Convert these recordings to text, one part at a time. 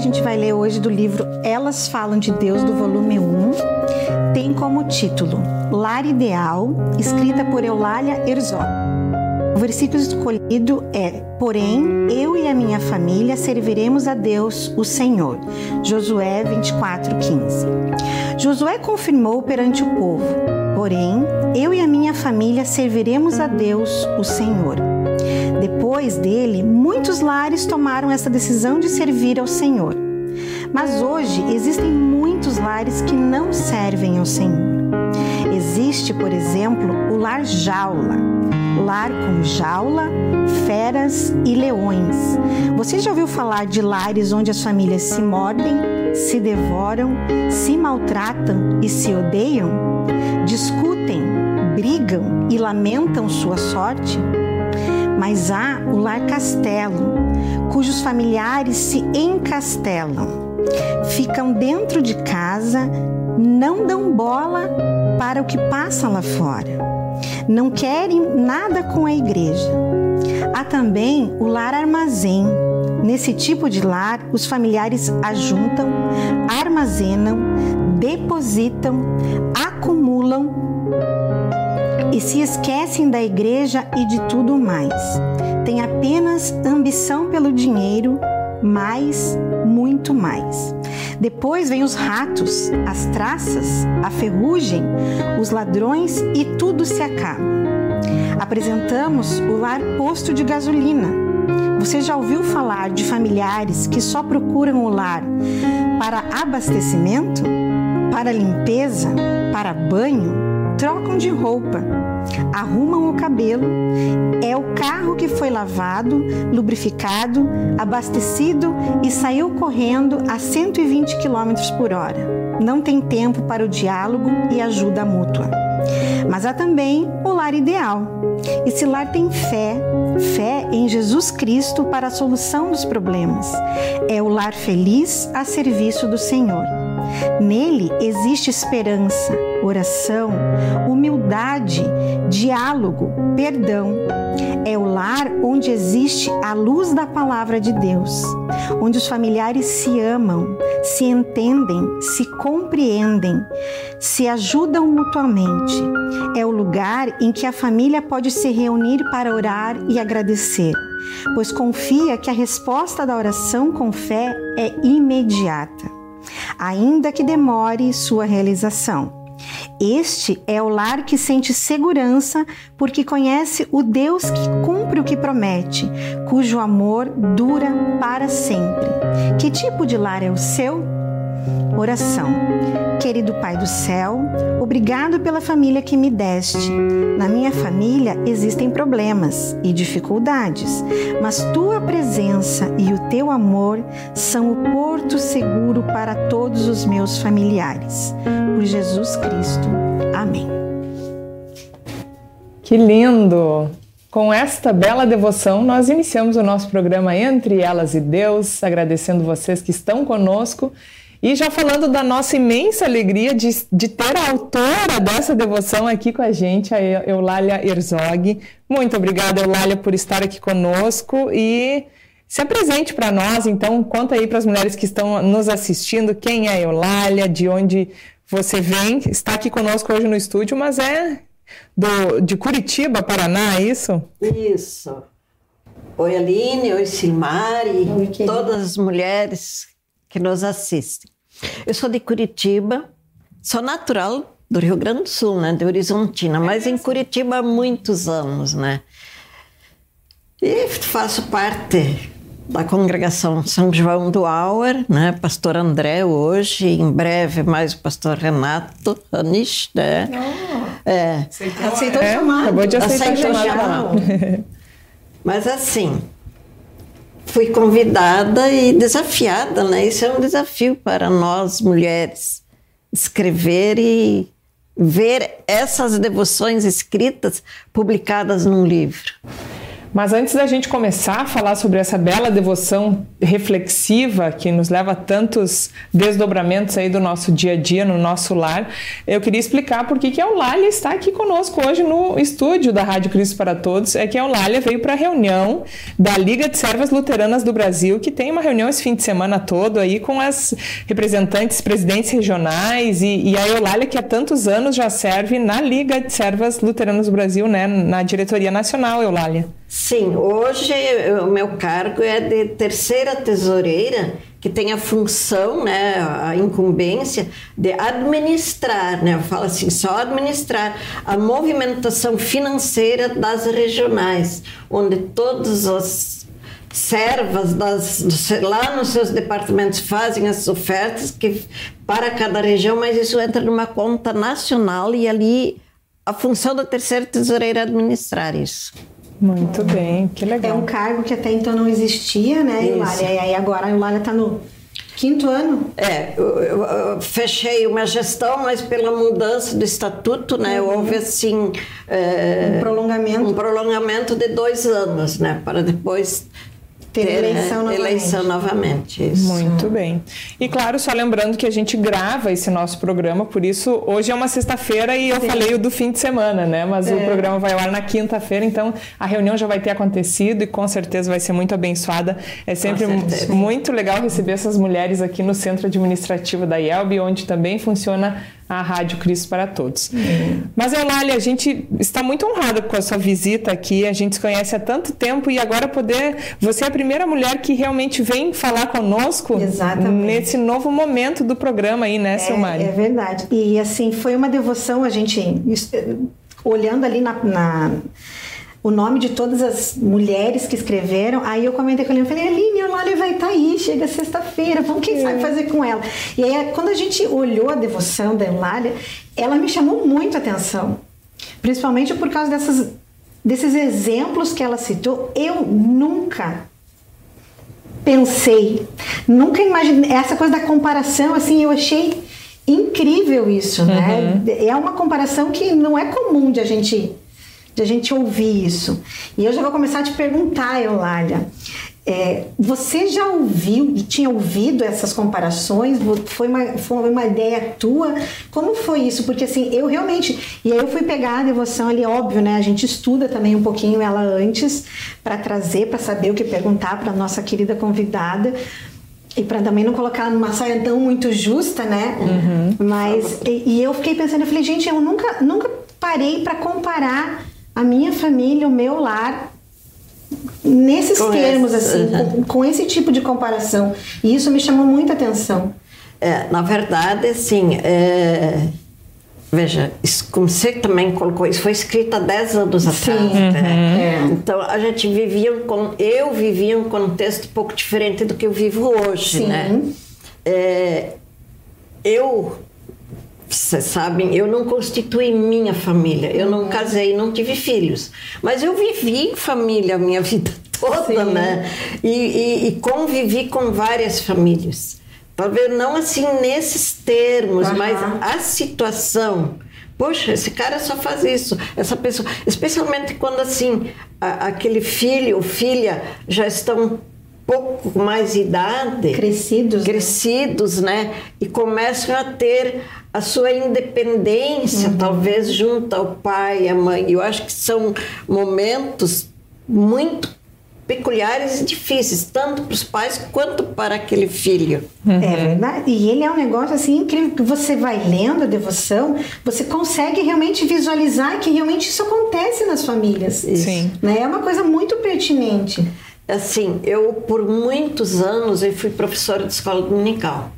a gente vai ler hoje do livro Elas Falam de Deus, do volume 1, tem como título Lar Ideal, escrita por Eulália Herzog. O versículo escolhido é: Porém, eu e a minha família serviremos a Deus, o Senhor. Josué 24:15. Josué confirmou perante o povo: Porém, eu e a minha família serviremos a Deus, o Senhor. Depois dele, muitos lares tomaram essa decisão de servir ao Senhor. Mas hoje existem muitos lares que não servem ao Senhor. Existe, por exemplo, o lar jaula, lar com jaula, feras e leões. Você já ouviu falar de lares onde as famílias se mordem, se devoram, se maltratam e se odeiam? Discutem, brigam e lamentam sua sorte? Mas há o lar castelo, cujos familiares se encastelam, ficam dentro de casa, não dão bola para o que passa lá fora, não querem nada com a igreja. Há também o lar armazém. Nesse tipo de lar, os familiares ajuntam, armazenam, depositam, acumulam e se esquecem da igreja e de tudo mais. Têm apenas ambição pelo dinheiro, mais, muito mais. Depois vem os ratos, as traças, a ferrugem, os ladrões e tudo se acaba. Apresentamos o lar posto de gasolina. Você já ouviu falar de familiares que só procuram o lar para abastecimento, para limpeza, para banho? trocam de roupa, arrumam o cabelo. É o carro que foi lavado, lubrificado, abastecido e saiu correndo a 120 km por hora. Não tem tempo para o diálogo e ajuda mútua. Mas há também o lar ideal. Esse lar tem fé, fé em Jesus Cristo para a solução dos problemas. É o lar feliz a serviço do Senhor. Nele existe esperança, oração, humildade, diálogo, perdão. É o lar onde existe a luz da palavra de Deus, onde os familiares se amam, se entendem, se compreendem, se ajudam mutuamente. É o lugar em que a família pode se reunir para orar e agradecer, pois confia que a resposta da oração com fé é imediata ainda que demore sua realização. Este é o lar que sente segurança porque conhece o Deus que cumpre o que promete, cujo amor dura para sempre. Que tipo de lar é o seu? Oração. Querido Pai do céu, obrigado pela família que me deste. Na minha família existem problemas e dificuldades, mas tua presença e o teu amor são o porto seguro para todos os meus familiares. Por Jesus Cristo. Amém. Que lindo! Com esta bela devoção, nós iniciamos o nosso programa Entre Elas e Deus, agradecendo vocês que estão conosco e já falando da nossa imensa alegria de, de ter a autora dessa devoção aqui com a gente, a Eulália Herzog. Muito obrigada, Eulália, por estar aqui conosco e se apresente para nós. Então, conta aí para as mulheres que estão nos assistindo quem é a Eulália, de onde você vem. Está aqui conosco hoje no estúdio, mas é do, de Curitiba, Paraná, é isso? Isso. Oi, Aline, oi, Silmari, oi, todas as mulheres que nos assistem. Eu sou de Curitiba, sou natural do Rio Grande do Sul, né, de Horizontina, mas em Curitiba há muitos anos, né? E faço parte da congregação São João do Auer, né? Pastor André hoje, em breve mais o pastor Renato Anish, né? Oh, é. Aceitou, aceitou é, chamar. Acabou de aceitar aceitou chamar. Mas assim, fui convidada e desafiada, né? Isso é um desafio para nós mulheres, escrever e ver essas devoções escritas publicadas num livro. Mas antes da gente começar a falar sobre essa bela devoção reflexiva que nos leva a tantos desdobramentos aí do nosso dia a dia, no nosso lar, eu queria explicar por que a Eulália está aqui conosco hoje no estúdio da Rádio Cristo para Todos. É que a Eulália veio para a reunião da Liga de Servas Luteranas do Brasil, que tem uma reunião esse fim de semana todo aí com as representantes, presidentes regionais e, e a Eulália que há tantos anos já serve na Liga de Servas Luteranas do Brasil, né, na diretoria nacional, Eulália. Sim, hoje o meu cargo é de terceira tesoureira, que tem a função, né, a incumbência de administrar, né, falo assim, só administrar a movimentação financeira das regionais, onde todas as servas das, lá nos seus departamentos fazem as ofertas que para cada região, mas isso entra numa conta nacional e ali a função da terceira tesoureira é administrar isso. Muito bem, que legal. É um cargo que até então não existia, né, Eulália? E aí agora a Eulália está no quinto ano? É, eu, eu, eu, fechei uma gestão, mas pela mudança do estatuto, né, uhum. houve assim... É, um prolongamento. Um prolongamento de dois anos, né, para depois ter, ter eleição, novamente. eleição novamente. Isso. Muito bem. E claro, só lembrando que a gente grava esse nosso programa, por isso hoje é uma sexta-feira e eu Sim. falei o do fim de semana, né? Mas é. o programa vai ao ar na quinta-feira, então a reunião já vai ter acontecido e com certeza vai ser muito abençoada. É sempre muito legal receber essas mulheres aqui no centro administrativo da IELB, onde também funciona a Rádio Cristo para Todos. Uhum. Mas, Eulália, a gente está muito honrada com a sua visita aqui, a gente se conhece há tanto tempo e agora poder... Você é a primeira mulher que realmente vem falar conosco Exatamente. nesse novo momento do programa aí, né, Silmari? É, é verdade. E, assim, foi uma devoção, a gente... Olhando ali na, na o nome de todas as mulheres que escreveram. Aí eu comentei com ela, eu falei, Aline, a Eulália vai estar tá aí, chega sexta-feira, vamos quem é. sabe fazer com ela. E aí quando a gente olhou a devoção da Eulália, ela me chamou muito a atenção. Principalmente por causa dessas, desses exemplos que ela citou. Eu nunca pensei, nunca imaginei, essa coisa da comparação, assim, eu achei incrível isso, né? Uhum. É uma comparação que não é comum de a gente de a gente ouvir isso. E eu já vou começar a te perguntar, Eulália. É, você já ouviu, tinha ouvido essas comparações? Foi uma, foi uma ideia tua? Como foi isso? Porque assim, eu realmente. E aí eu fui pegar a devoção ali, óbvio, né? A gente estuda também um pouquinho ela antes para trazer, para saber o que perguntar para nossa querida convidada e para também não colocar numa saia tão muito justa, né? Uhum. Mas e, e, eu fiquei pensando, eu falei, gente, eu nunca, nunca parei para comparar a minha família, o meu lar, nesses com termos, esse, assim, uhum. com, com, esse tipo de comparação. E isso me chamou muita atenção. É, na verdade, assim, é... veja, isso, como você também colocou, isso foi escrito há 10 anos atrás. Né? Uhum. Então, a gente vivia, com, eu vivia um contexto um pouco diferente do que eu vivo hoje, Sim. né? É, eu vocês sabem, eu não constituí minha família, eu não casei, não tive filhos, mas eu vivi em família a minha vida toda, Sim. né? E, e, e, convivi com várias famílias. Talvez não assim nesses termos, uhum. mas a situação. Poxa, esse cara só faz isso, essa pessoa, especialmente quando assim a, aquele filho ou filha já estão pouco mais idade, crescidos, né? crescidos, né? né? E começam a ter a sua independência, uhum. talvez junto ao pai e à mãe. Eu acho que são momentos muito peculiares e difíceis, tanto para os pais quanto para aquele filho. Uhum. É verdade. E ele é um negócio assim incrível que você vai lendo a devoção, você consegue realmente visualizar que realmente isso acontece nas famílias. Isso. Sim. Né? É uma coisa muito pertinente. Assim, eu por muitos anos eu fui professora de escola dominical.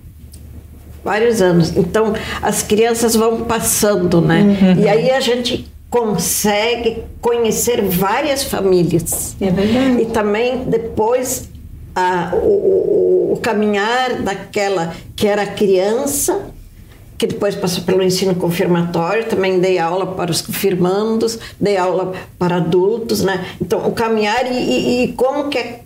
Vários anos. Então, as crianças vão passando, né? Uhum. E aí a gente consegue conhecer várias famílias. É verdade. E também depois a, o, o, o caminhar daquela que era criança que depois passou pelo ensino confirmatório, também dei aula para os confirmandos, dei aula para adultos, né? Então, o caminhar e, e, e como que é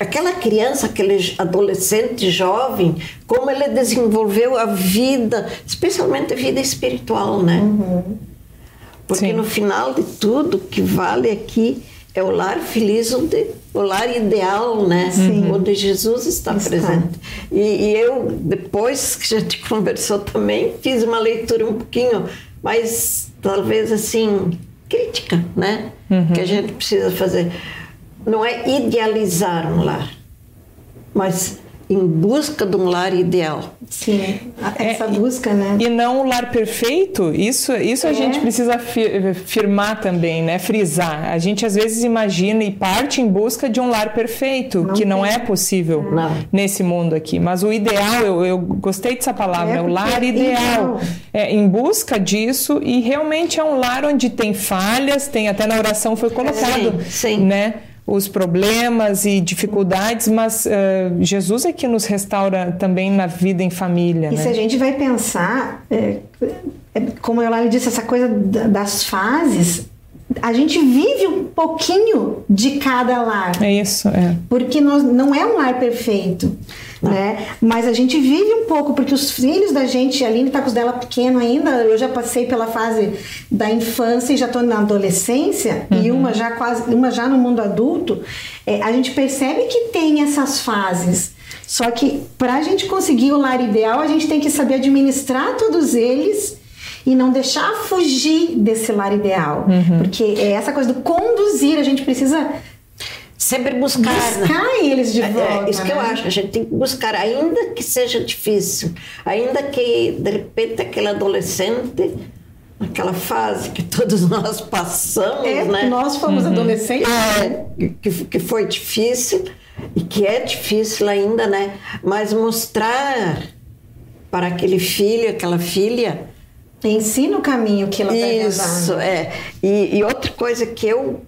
aquela criança, aquele adolescente jovem, como ele desenvolveu a vida, especialmente a vida espiritual, né? Uhum. Porque Sim. no final de tudo, o que vale aqui é o lar feliz onde o lar ideal, né? Sim. Onde Jesus está, está. presente. E, e, eu depois que a gente conversou também fiz uma leitura um pouquinho mais talvez assim crítica, né? Uhum. Que a gente precisa fazer. Não é idealizar um lar, mas em busca de um lar ideal. Sim, essa é, busca, né? E não o lar perfeito, isso, isso é. a gente precisa firmar também, né? Frisar. A gente às vezes imagina e parte em busca de um lar perfeito, não que tem. não é possível não. nesse mundo aqui. Mas o ideal, eu, eu gostei dessa palavra, é o lar ideal. É, em busca disso e realmente é um lar onde tem falhas, tem até na oração foi colocado, sim, sim. né? Os problemas e dificuldades, mas uh, Jesus é que nos restaura também na vida em família. E né? se a gente vai pensar, é, é, como eu lá disse, essa coisa das fases, a gente vive um pouquinho de cada lar. É isso, é. Porque nós, não é um lar perfeito. Né? Mas a gente vive um pouco, porque os filhos da gente, a Aline tá com os dela pequeno ainda, eu já passei pela fase da infância e já estou na adolescência, uhum. e uma já quase, uma já no mundo adulto, é, a gente percebe que tem essas fases. Só que para a gente conseguir o lar ideal, a gente tem que saber administrar todos eles e não deixar fugir desse lar ideal. Uhum. Porque é essa coisa do conduzir, a gente precisa sempre buscar, buscar né? eles de volta. É, é isso que eu né? acho, a gente tem que buscar, ainda que seja difícil, ainda que de repente aquele adolescente, aquela fase que todos nós passamos, é, né? Nós fomos uhum. adolescentes. É, que, que foi difícil e que é difícil ainda, né? Mas mostrar para aquele filho, aquela filha, Ensina o caminho que ela está Isso, é. E, e, outra coisa que eu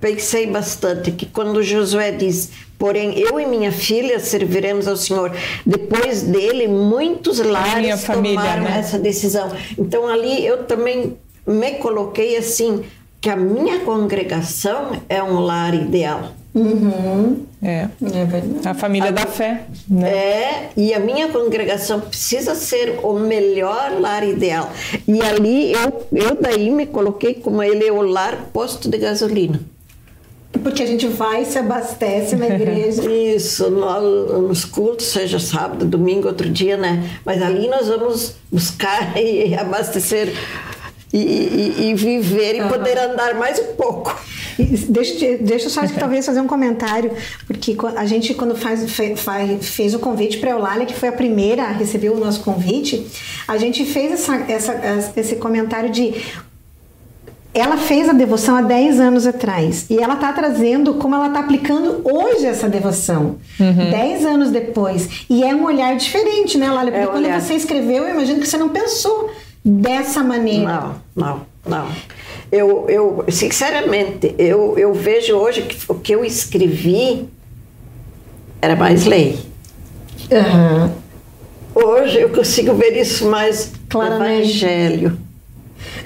pensei bastante, que quando Josué diz, porém eu e minha filha serviremos ao Senhor, depois dele muitos lares família, tomaram né? essa decisão. Então ali eu também me coloquei assim, que a minha congregação é um lar ideal. Uhum. É. é a família a, da fé. Né? É, e a minha congregação precisa ser o melhor lar ideal. E ali eu, eu daí me coloquei como ele é o lar posto de gasolina. Porque a gente vai e se abastece na igreja. Isso, no, nos cultos, seja sábado, domingo, outro dia, né? Mas ali nós vamos buscar e abastecer e, e, e viver e uhum. poder andar mais um pouco. Deixa, deixa eu só talvez fazer um comentário, porque a gente, quando faz, faz, fez o convite para a Eulália, que foi a primeira a receber o nosso convite, a gente fez essa, essa, esse comentário de ela fez a devoção há 10 anos atrás e ela está trazendo como ela está aplicando hoje essa devoção, uhum. 10 anos depois. E é um olhar diferente, né, Lália? Porque é quando olhar. você escreveu, eu imagino que você não pensou dessa maneira. Não, não, não. Eu, eu sinceramente, eu, eu vejo hoje que o que eu escrevi era mais lei. Uhum. Hoje eu consigo ver isso mais claramente. evangelho.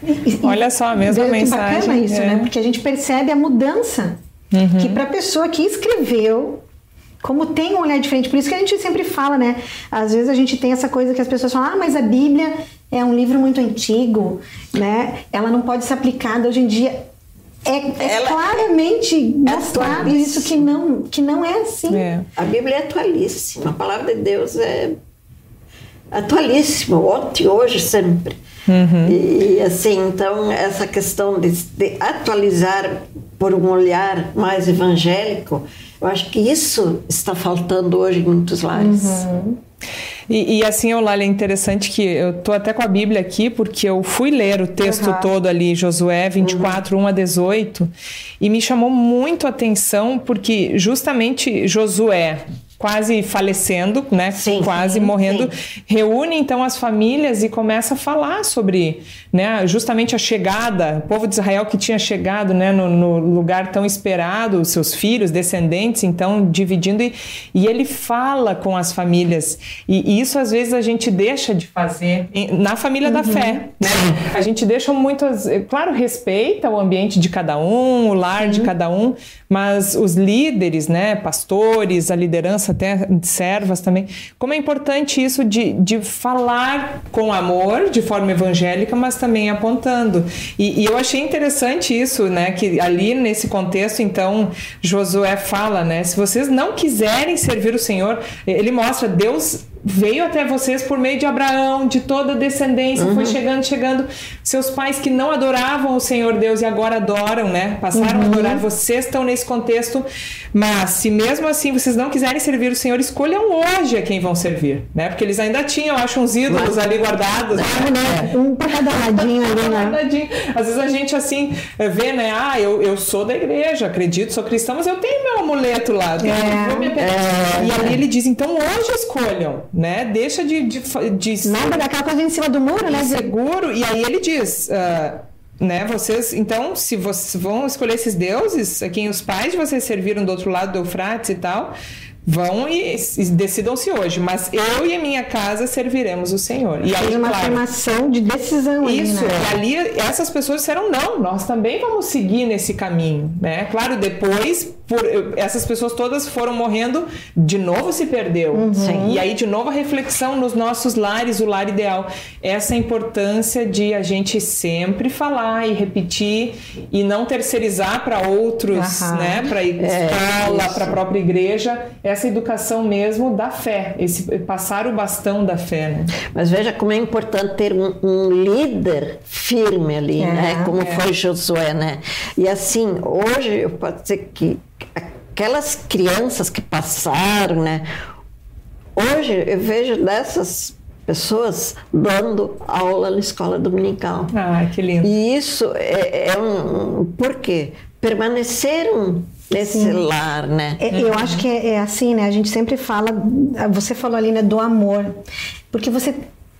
E, Olha só a mesma mensagem. bacana isso, é. né? Porque a gente percebe a mudança uhum. que para a pessoa que escreveu como tem um olhar diferente. Por isso que a gente sempre fala, né? Às vezes a gente tem essa coisa que as pessoas falam, ah, mas a Bíblia é um livro muito antigo, né? Ela não pode ser aplicada hoje em dia. É, é claramente é mostrado isso que não, que não é assim. É. A Bíblia é atualíssima. A palavra de Deus é atualíssima, ontem, hoje, sempre. Uhum. E assim, então, essa questão de, de atualizar por um olhar mais evangélico eu acho que isso está faltando hoje em muitos lares. Uhum. E, e, assim, Eulália, é interessante que eu tô até com a Bíblia aqui, porque eu fui ler o texto uhum. todo ali, Josué 24, uhum. 1 a 18, e me chamou muito a atenção, porque justamente Josué, quase falecendo, né? Sim, quase sim, morrendo, sim. reúne então as famílias e começa a falar sobre, né? Justamente a chegada, o povo de Israel que tinha chegado, né? No, no lugar tão esperado, seus filhos, descendentes, então dividindo e, e ele fala com as famílias e, e, isso às vezes a gente deixa de fazer na família uhum. da fé, né? A gente deixa muitas, claro, respeita o ambiente de cada um, o lar de cada um, mas os líderes, né? Pastores, a liderança até servas também. Como é importante isso de, de falar com amor, de forma evangélica, mas também apontando. E, e eu achei interessante isso, né? Que ali nesse contexto, então, Josué fala, né? Se vocês não quiserem servir o Senhor, ele mostra Deus veio até vocês por meio de Abraão, de toda a descendência, uhum. foi chegando, chegando. Seus pais que não adoravam o Senhor Deus e agora adoram, né? Passaram uhum. a adorar. Vocês estão nesse contexto, mas se mesmo assim vocês não quiserem servir o Senhor, escolham hoje a quem vão servir, né? Porque eles ainda tinham, acho, uns ídolos ali guardados. Né? É. Um para cada ladinho ali, né? Às vezes a gente assim vê, né? Ah, eu, eu sou da igreja, acredito, sou cristão, mas eu tenho meu amuleto lá. É. É. E ali ele diz, então hoje escolham né? Deixa de, de, de nada daquela coisa em cima do muro, né? Seguro. E aí ele diz, uh, né? Vocês, então, se vocês vão escolher esses deuses, a quem os pais de vocês serviram do outro lado do Eufrates e tal, Vão e, e decidam-se hoje, mas eu e a minha casa serviremos o Senhor. E aí, uma claro, afirmação de decisão Isso, ali, né? e ali essas pessoas disseram, não, nós também vamos seguir nesse caminho, né? Claro, depois por, essas pessoas todas foram morrendo, de novo se perdeu. Uhum. E aí, de novo, a reflexão nos nossos lares, o lar ideal. Essa importância de a gente sempre falar e repetir e não terceirizar para outros, uhum. né? Para a é, escola, para a própria igreja, essa educação mesmo da fé, esse passar o bastão da fé. Né? Mas veja como é importante ter um, um líder firme ali, é, né? Como é. foi Josué, né? E assim, hoje eu posso dizer que aquelas crianças que passaram, né? Hoje eu vejo dessas pessoas dando aula na escola dominical. Ah, que lindo. E isso é, é um. Por quê? Permaneceram nesse Sim. lar, né? É, eu acho que é, é, assim, né? A gente sempre fala, você falou ali, né, do amor. Porque você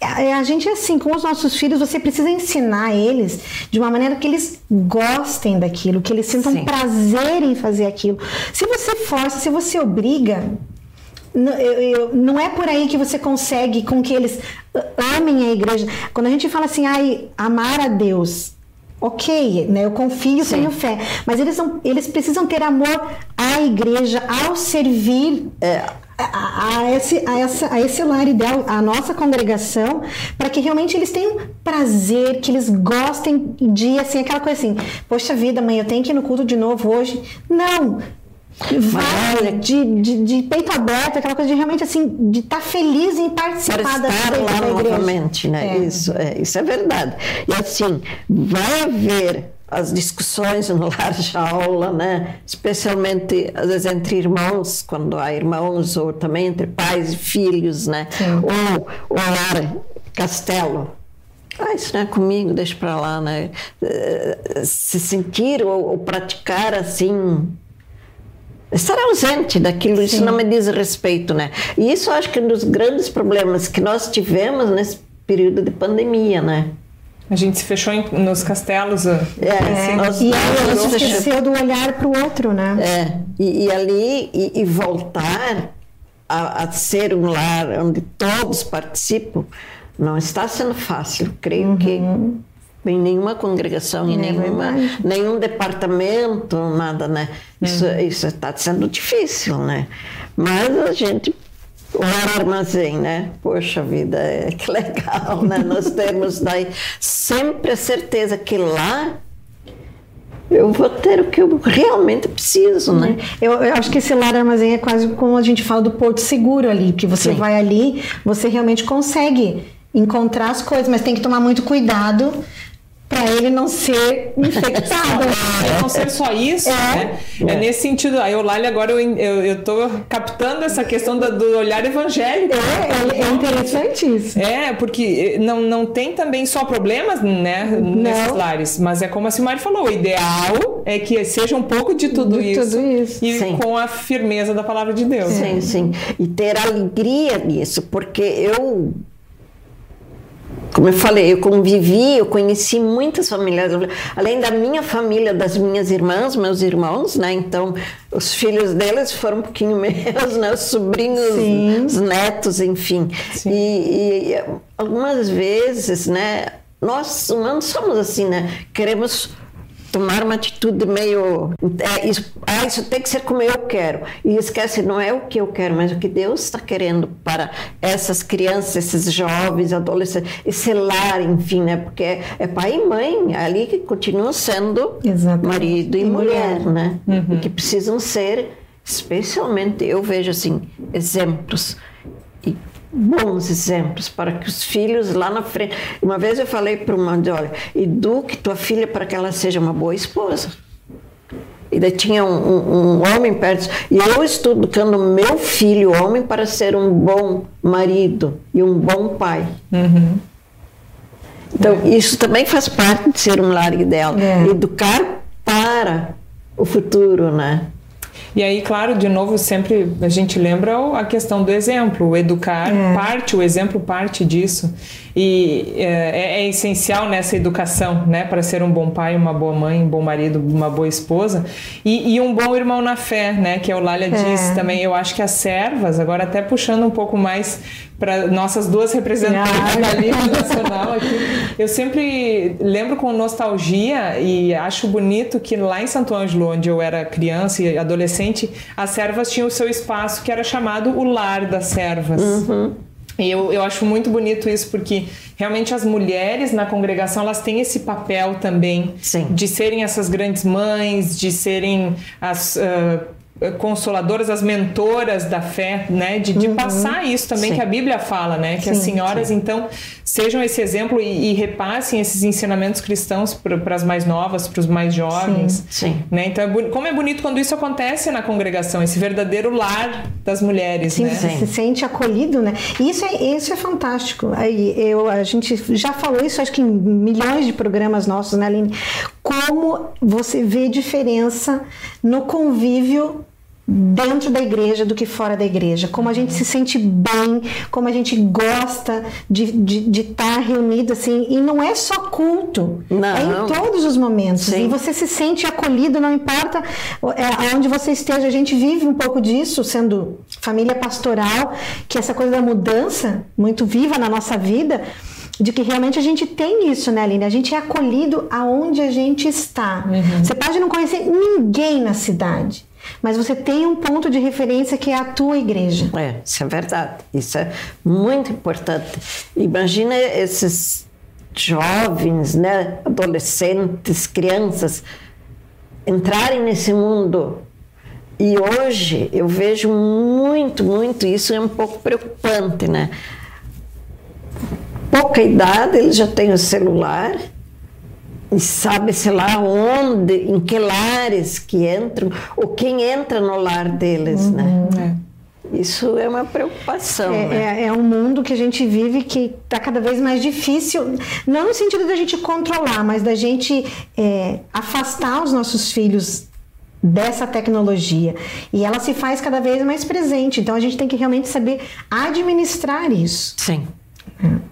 a gente é assim, com os nossos filhos, você precisa ensinar eles de uma maneira que eles gostem daquilo, que eles sintam Sim. prazer em fazer aquilo. Se você força, se você obriga, não é por aí que você consegue com que eles amem a igreja. Quando a gente fala assim, ai, amar a Deus, ok, né? Eu confio, Sim. tenho fé. Mas eles, não, eles precisam ter amor à igreja, ao servir. É, a, a, esse, a, essa, a esse lar ideal, a nossa congregação, para que realmente eles tenham prazer, que eles gostem de, assim, aquela coisa assim, poxa vida, mãe, eu tenho que ir no culto de novo hoje. Não! Vai de, de, de, peito aberto, aquela coisa de realmente assim, de estar tá feliz em participar Para estar da, lá da novamente, né? É. Isso, é, isso é verdade. E assim, vai haver as discussões no lar de aula, né? especialmente às vezes entre irmãos, quando há irmãos, ou também entre pais e filhos, né? ou o lar castelo. Ah, isso não é comigo, deixa para lá, né? Eh, se sentir ou, ou praticar assim estar ausente daquilo, Sim. isso não me diz respeito, né? E isso acho que é um dos grandes problemas que nós tivemos nesse período de pandemia, né? A gente se fechou em, nos castelos. É, é nós, e aí nós esqueceu do olhar para o outro, né? É, e, e ali, e, e voltar a, a, ser um lar onde todos participam, não está sendo fácil. Creio uhum. que em nenhuma congregação, em nenhuma, nenhum departamento, nada, né? Isso, uhum. isso está sendo difícil, né? Mas a gente o armazém, né? Poxa vida, é, que legal, né? Nós temos daí sempre a certeza que lá eu vou ter o que eu realmente preciso, né? Eu, eu, acho que esse lar armazém é quase como a gente fala do porto seguro ali, que você Sim. vai ali, você realmente consegue encontrar as coisas, mas tem que tomar muito cuidado para ele não ser infectado. É, não ser só isso, é. né? É. nesse sentido. A Eulália, agora eu, eu, eu tô captando essa questão do, do olhar evangélico. É, é, é, interessante isso. É, porque não, não tem também só problemas, né, nesses não. lares, mas é como a Simari falou, o ideal é que seja um pouco de tudo de isso. Tudo isso. E sim. com a firmeza da palavra de Deus. Sim, sim. E ter alegria nisso, porque eu como eu falei, eu convivi, eu conheci muitas famílias, além da minha família, das minhas irmãs, meus irmãos, né? Então, os filhos deles foram um pouquinho meus, né? Os sobrinhos, Sim. os netos, enfim. E, e, algumas vezes, né? Nós humanos somos assim, né? Queremos tomar uma atitude meio. É, isso, ah, isso tem que ser como eu quero. E esquece, não é o que eu quero, mas o que Deus está querendo para essas crianças, esses jovens, adolescentes, esse lar, enfim, né? Porque é, é pai e mãe ali que continuam sendo Exatamente. marido e, e mulher, mulher, né? Uhum. E que precisam ser, especialmente, eu vejo assim, exemplos. E bons exemplos para que os filhos lá na frente. Uma vez eu falei para uma de olha, eduque tua filha para que ela seja uma boa esposa. E daí tinha um, um, um, homem perto, e eu estou educando meu filho, homem, para ser um bom marido e um bom pai. Uhum. Então, é. isso também faz parte de ser um lar ideal. É. Educar para o futuro, né? E aí, claro, de novo, sempre a gente lembra a questão do exemplo. O educar é. parte, o exemplo parte disso. E é, é, é, essencial nessa educação, né, para ser um bom pai, uma boa mãe, um bom marido, uma boa esposa e, e um bom irmão na fé, né, que a Eulália é. disse também. Eu acho que as servas, agora até puxando um pouco mais para nossas duas representantes ah. da Liga Nacional aqui, eu sempre lembro com nostalgia e acho bonito que lá em Santo Ângelo, onde eu era criança e adolescente, as servas tinham o seu espaço que era chamado o lar das servas. Uhum. E eu, eu acho muito bonito isso, porque realmente as mulheres na congregação elas têm esse papel também Sim. de serem essas grandes mães, de serem as. Uh, consoladoras, as mentoras da fé, né? De, de uhum. passar isso também sim. que a Bíblia fala, né? Que sim, as senhoras, sim. então, sejam esse exemplo e, e repassem esses ensinamentos cristãos para as mais novas, para os mais jovens. Sim. Né? Então, é como é bonito quando isso acontece na congregação, esse verdadeiro lar das mulheres, sim, né? se sente acolhido, né? Isso é, isso é fantástico. Aí, eu, a gente já falou isso, acho que em milhões de programas nossos, né, Aline? Como você vê diferença no convívio dentro da igreja do que fora da igreja, como a gente se sente bem, como a gente gosta de estar de, de tá reunido assim, e não é só culto, não. é em todos os momentos, Sim. e você se sente acolhido, não importa é, aonde você esteja, a gente vive um pouco disso, sendo família pastoral, que essa coisa da mudança, muito viva na nossa vida, de que realmente a gente tem isso, né, Aline? A gente é acolhido aonde a gente está. Uhum. Você pode não conhecer ninguém na cidade, mas você tem um ponto de referência que é a tua igreja. É, isso é verdade. Isso é muito importante. Imagina esses jovens, né, adolescentes, crianças entrarem nesse mundo. E hoje eu vejo muito, muito isso é um pouco preocupante, né? Pouca idade, eles já têm o celular, e sabe-se lá onde, em que lares que entram, ou quem entra no lar deles, né? uhum, né? É. Isso é uma preocupação. É, né? é, é, um mundo que a gente vive que está cada vez mais difícil, não no sentido da gente controlar, mas da gente é, afastar os nossos filhos dessa tecnologia. E ela se faz cada vez mais presente. Então a gente tem que realmente saber administrar isso. Sim. É.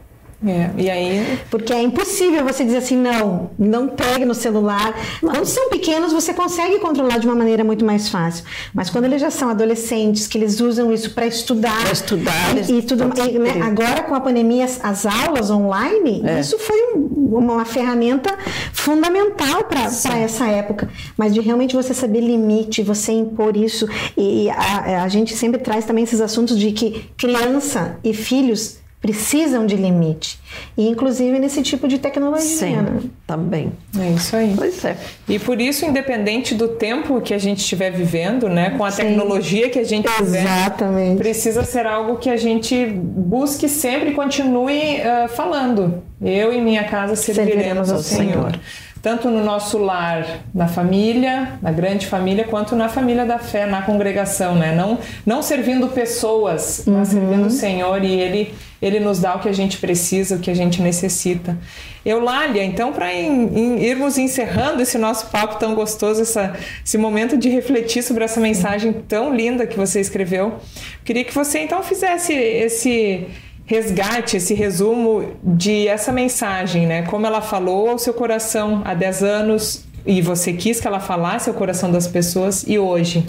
É, e aí... Porque é impossível você dizer assim, não, não pegue no celular. Quando são pequenos, você consegue controlar de uma maneira muito mais fácil. Mas quando eles já são adolescentes, que eles usam isso para estudar... Para estudar. E, e tudo, e, né, agora, com a pandemia, as, as aulas online, é. isso foi um, uma ferramenta fundamental para essa época. Mas de realmente você saber limite, você impor isso. E a, a gente sempre traz também esses assuntos de que criança e filhos precisam de limite. E inclusive nesse tipo de tecnologia. Sim, né? também. É isso aí. Pois é. E por isso, independente do tempo que a gente estiver vivendo, né, com a Sim. tecnologia que a gente Exatamente. tiver, precisa ser algo que a gente busque sempre e continue uh, falando. Eu e minha casa serviremos, serviremos ao Senhor. Senhor tanto no nosso lar, na família, na grande família, quanto na família da fé, na congregação, né? Não, não servindo pessoas, uhum. mas servindo o Senhor e Ele, Ele nos dá o que a gente precisa, o que a gente necessita. Eulália, então, para irmos encerrando esse nosso papo tão gostoso, essa, esse momento de refletir sobre essa mensagem tão linda que você escreveu, queria que você então fizesse esse resgate, esse resumo de essa mensagem, né? Como ela falou ao seu coração há 10 anos e você quis que ela falasse ao coração das pessoas e hoje,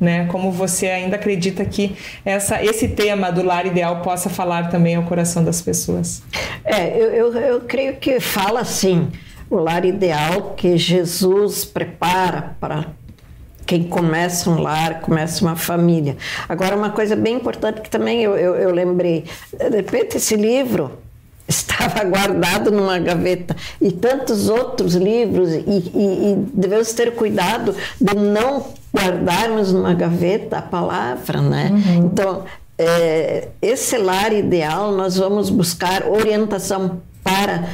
né? Como você ainda acredita que essa, esse tema do lar ideal possa falar também ao coração das pessoas? É, eu, eu, eu creio que fala sim. o lar ideal que Jesus prepara para quem começa um lar, começa uma família. Agora, uma coisa bem importante que também eu, eu, eu lembrei: de repente, esse livro estava guardado numa gaveta e tantos outros livros e, e, e, devemos ter cuidado de não guardarmos numa gaveta a palavra, né? Uhum. Então é, esse lar ideal nós vamos buscar orientação para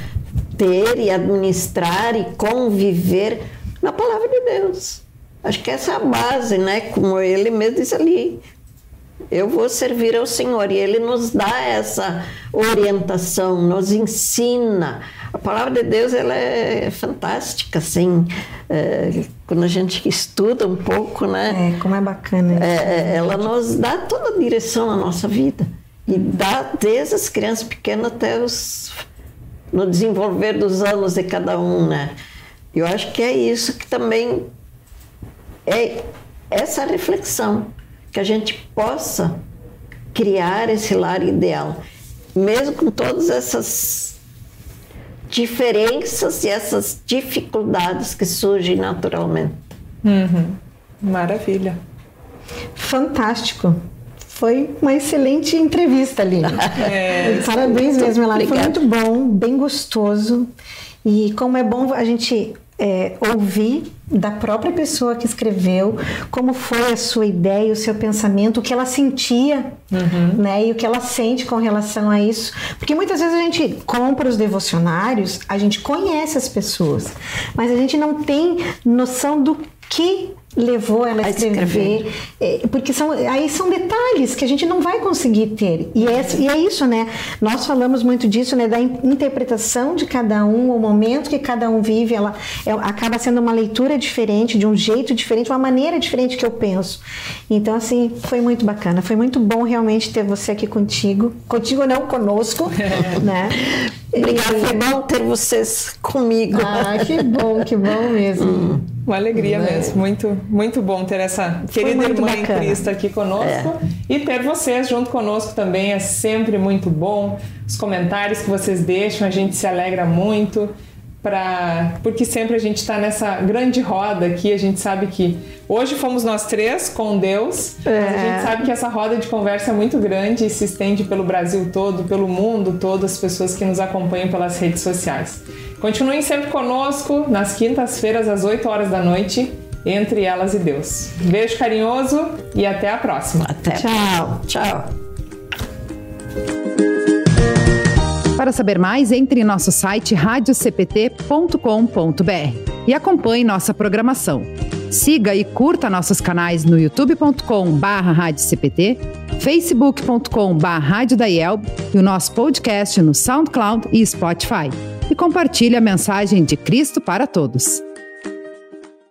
ter e administrar e conviver na palavra de Deus. Acho que essa é a base, né? Como ele mesmo diz ali, eu vou servir ao Senhor. E Ele nos dá essa orientação, nos ensina. A palavra de Deus ela é fantástica, assim, é, quando a gente estuda um pouco, né? É, como é bacana. Isso, é, é ela nos dá toda a direção na nossa vida. E dá desde as crianças pequenas até os no desenvolver dos anos de cada um, né? Eu acho que é isso que também é essa reflexão que a gente possa criar esse lar ideal, mesmo com todas essas diferenças e essas dificuldades que surgem naturalmente. Uhum. Maravilha. Fantástico. Foi uma excelente entrevista, ali. É, Parabéns mesmo, Ela Foi muito bom, bem gostoso. E como é bom a gente é, ouvir da própria pessoa que escreveu como foi a sua ideia, o seu pensamento, o que ela sentia, uhum. né, e o que ela sente com relação a isso, porque muitas vezes a gente compra os devocionários, a gente conhece as pessoas, mas a gente não tem noção do que levou ela a escrever, escrever. É, porque são aí são detalhes que a gente não vai conseguir ter. E é, e é isso né? Nós falamos muito disso né? Da interpretação de cada um o momento que cada um vive ela é, acaba sendo uma leitura diferente de um jeito diferente uma maneira diferente que eu penso. Então assim foi muito bacana. Foi muito bom realmente ter você aqui contigo. Contigo não conosco né Obrigada, foi bom ter vocês comigo. Ah, que bom, que bom mesmo. Hum. Uma alegria é. mesmo, muito, muito bom ter essa querida irmã bacana. em Cristo aqui conosco é. e ter vocês junto conosco também é sempre muito bom. Os comentários que vocês deixam, a gente se alegra muito para porque sempre a gente está nessa grande roda aqui, a gente sabe que hoje fomos nós três com Deus, é. mas a gente sabe que essa roda de conversa é muito grande e se estende pelo Brasil todo, pelo mundo todo, as pessoas que nos acompanham pelas redes sociais. Continuem sempre conosco nas quintas-feiras às 8 horas da noite, entre elas e Deus. Beijo carinhoso e até a próxima. Até. Tchau. Tchau. Para saber mais, entre em nosso site radiocpt.com.br e acompanhe nossa programação. Siga e curta nossos canais no youtube.com/barra facebook.com/barra e o nosso podcast no SoundCloud e Spotify. E compartilhe a mensagem de Cristo para todos.